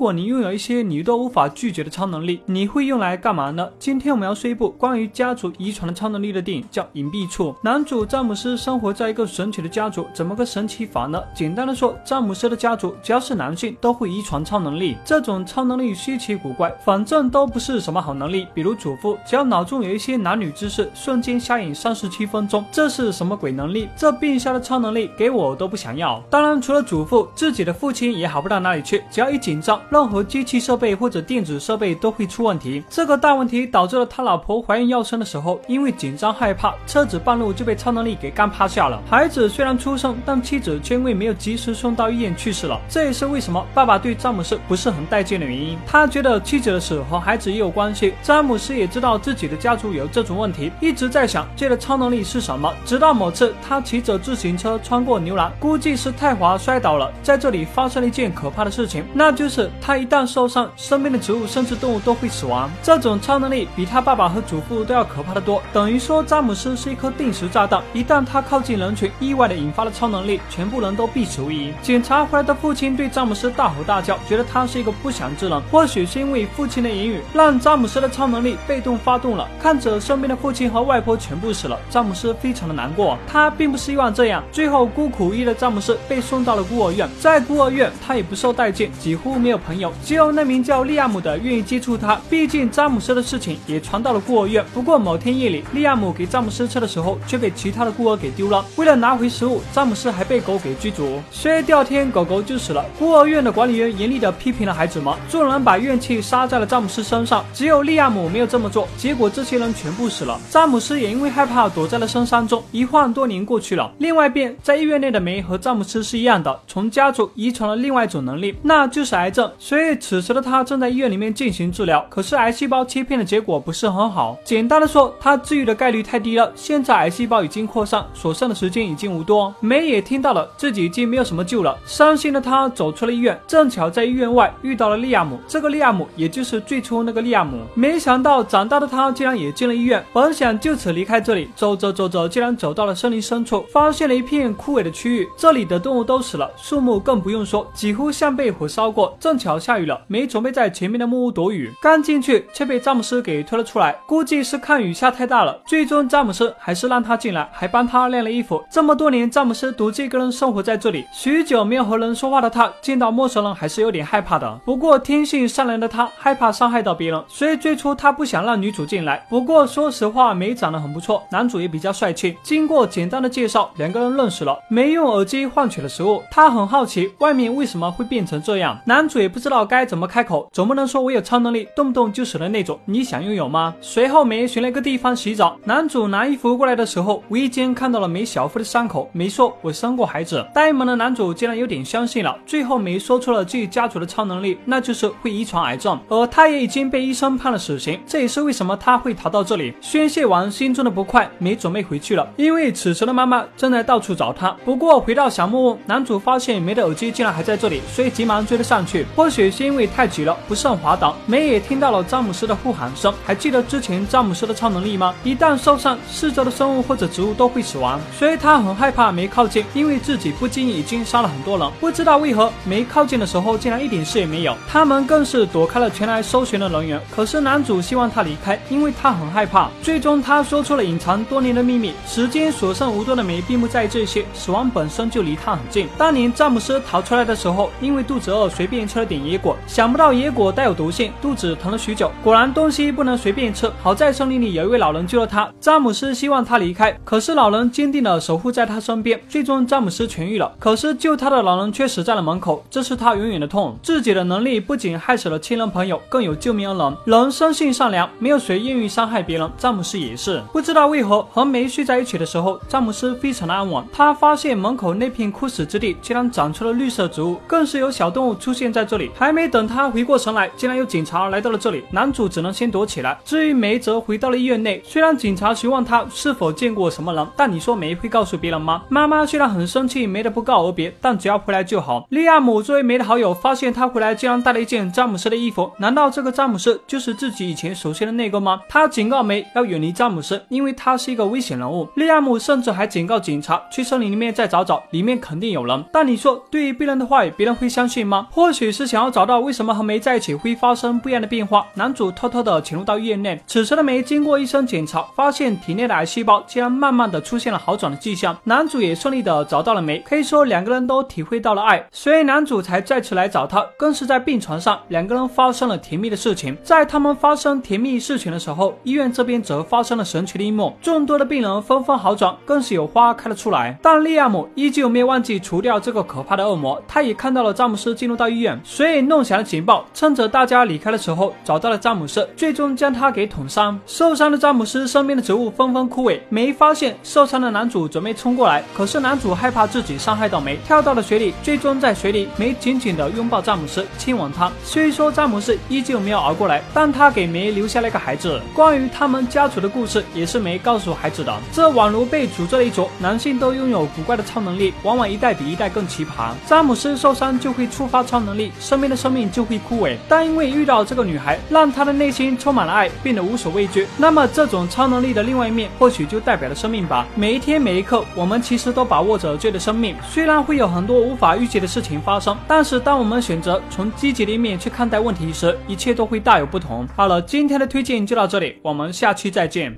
如果你拥有一些你都无法拒绝的超能力，你会用来干嘛呢？今天我们要说一部关于家族遗传的超能力的电影，叫《隐蔽处》。男主詹姆斯生活在一个神奇的家族，怎么个神奇法呢？简单的说，詹姆斯的家族只要是男性都会遗传超能力。这种超能力稀奇古怪，反正都不是什么好能力。比如祖父，只要脑中有一些男女之事，瞬间瞎眼三十七分钟，这是什么鬼能力？这变瞎的超能力给我都不想要。当然，除了祖父，自己的父亲也好不到哪里去。只要一紧张，任何机器设备或者电子设备都会出问题。这个大问题导致了他老婆怀孕要生的时候，因为紧张害怕，车子半路就被超能力给干趴下了。孩子虽然出生，但妻子却因为没有及时送到医院去世了。这也是为什么爸爸对詹姆斯不是很待见的原因。他觉得妻子的死和孩子也有关系。詹姆斯也知道自己的家族有这种问题，一直在想这的超能力是什么。直到某次，他骑着自行车穿过牛栏，估计是太滑摔倒了，在这里发生了一件可怕的事情，那就是他一旦受伤，身边的植物甚至动物都会死亡。这种超能力比他爸爸和祖父都要可怕的多，等于说詹姆斯是一颗定时炸弹，一旦他靠近人群，意外的引发了超能力，全部人都必死无疑。检查回来的父亲对詹姆斯大吼大叫，觉得他是一个不祥之人。或许是因为父亲的言语，让詹姆斯的超能力被动发动了。看着身边的父亲和外婆全部死了，詹姆斯非常的难过。他并不希望这样，最后孤苦无依的詹姆斯被送到了孤儿院，在孤儿院他也不受待见，几乎没有朋朋友，只有那名叫利亚姆的愿意接触他。毕竟詹姆斯的事情也传到了孤儿院。不过某天夜里，利亚姆给詹姆斯吃的时候，却被其他的孤儿给丢了。为了拿回食物，詹姆斯还被狗给追逐，所以第二天狗狗就死了。孤儿院的管理员严厉地批评了孩子们，众人把怨气撒在了詹姆斯身上，只有利亚姆没有这么做。结果这些人全部死了，詹姆斯也因为害怕躲在了深山中。一晃多年过去了，另外一边，在医院内的梅和詹姆斯是一样的，从家族遗传了另外一种能力，那就是癌症。所以此时的他正在医院里面进行治疗，可是癌细胞切片的结果不是很好。简单的说，他治愈的概率太低了。现在癌细胞已经扩散，所剩的时间已经无多。梅也听到了自己已经没有什么救了，伤心的他走出了医院，正巧在医院外遇到了利亚姆。这个利亚姆也就是最初那个利亚姆。没想到长大的他竟然也进了医院，本想就此离开这里，走着走着竟然走到了森林深处，发现了一片枯萎的区域，这里的动物都死了，树木更不用说，几乎像被火烧过。正巧下雨了，梅准备在前面的木屋躲雨，刚进去却被詹姆斯给推了出来，估计是看雨下太大了。最终詹姆斯还是让他进来，还帮他晾了衣服。这么多年，詹姆斯独自一个人生活在这里，许久没有和人说话的他，见到陌生人还是有点害怕的。不过天性善良的他害怕伤害到别人，所以最初他不想让女主进来。不过说实话，梅长得很不错，男主也比较帅气。经过简单的介绍，两个人认识了。梅用耳机换取了食物，他很好奇外面为什么会变成这样。男主也不知道该怎么开口，总不能说我有超能力，动不动就死的那种。你想拥有吗？随后梅寻了一个地方洗澡，男主拿衣服过来的时候，无意间看到了梅小腹的伤口。梅说：“我生过孩子。”呆萌的男主竟然有点相信了。最后梅说出了自己家族的超能力，那就是会遗传癌症，而他也已经被医生判了死刑。这也是为什么他会逃到这里。宣泄完心中的不快，梅准备回去了，因为此时的妈妈正在到处找他。不过回到小木屋，男主发现梅的耳机竟然还在这里，所以急忙追了上去。或许是因为太急了，不慎滑倒，梅也听到了詹姆斯的呼喊声。还记得之前詹姆斯的超能力吗？一旦受伤，四周的生物或者植物都会死亡，所以他很害怕梅靠近，因为自己不经意已经杀了很多人。不知道为何梅靠近的时候竟然一点事也没有，他们更是躲开了前来搜寻的人员。可是男主希望他离开，因为他很害怕。最终他说出了隐藏多年的秘密。时间所剩无多的梅并不在意这些，死亡本身就离他很近。当年詹姆斯逃出来的时候，因为肚子饿，随便吃了点野果，想不到野果带有毒性，肚子疼了许久。果然东西不能随便吃，好在森林里有一位老人救了他。詹姆斯希望他离开，可是老人坚定的守护在他身边。最终詹姆斯痊愈了，可是救他的老人却死在了门口，这是他永远的痛。自己的能力不仅害死了亲人朋友，更有救命恩人。人生性善良，没有谁愿意伤害别人。詹姆斯也是，不知道为何和梅睡在一起的时候，詹姆斯非常的安稳。他发现门口那片枯死之地竟然长出了绿色植物，更是有小动物出现在这里。还没等他回过神来，竟然有警察来到了这里。男主只能先躲起来。至于梅，则回到了医院内。虽然警察询问他是否见过什么人，但你说梅会告诉别人吗？妈妈虽然很生气梅的不告而别，但只要回来就好。利亚姆作为梅的好友，发现他回来竟然带了一件詹姆斯的衣服，难道这个詹姆斯就是自己以前熟悉的那个吗？他警告梅要远离詹姆斯，因为他是一个危险人物。利亚姆甚至还警告警察去森林里面再找找，里面肯定有人。但你说对于别人的话语，别人会相信吗？或许是想要找到为什么和梅在一起会发生不一样的变化，男主偷偷的潜入到医院内。此时的梅经过医生检查，发现体内的癌细胞竟然慢慢的出现了好转的迹象。男主也顺利的找到了梅，可以说两个人都体会到了爱，所以男主才再次来找她。更是在病床上，两个人发生了甜蜜的事情。在他们发生甜蜜事情的时候，医院这边则发生了神奇的一幕，众多的病人纷纷好转，更是有花开了出来。但利亚姆依旧没有忘记除掉这个可怕的恶魔，他也看到了詹姆斯进入到医院，所以弄响了警报，趁着大家离开的时候找到了詹姆斯，最终将他给捅伤。受伤的詹姆斯身边的植物纷纷枯萎，梅发现受伤的男主准备冲过来，可是男主害怕自己伤害到梅，跳到了水里。最终在水里，梅紧紧的拥抱詹姆斯，亲吻他。虽说詹姆斯依旧没有熬过来，但他给梅留下了一个孩子。关于他们家族的故事，也是梅告诉孩子的。这宛如被诅咒的一族，男性都拥有古怪的超能力，往往一代比一代更奇葩。詹姆斯受伤就会触发超能力，身边的生命就会枯萎。但因为遇到这个女孩，让他的内心充满了爱，变得无所畏惧。那么这种超能力的另外一面，或许就代表了生命吧。每一天每一刻，我们其实都把握着自己的生命。虽然会有很多无法预计的事情发生，但是当我们选择从积极的一面去看待问题时，一切都会大有不同。好了，今天的推荐就到这里，我们下期再见。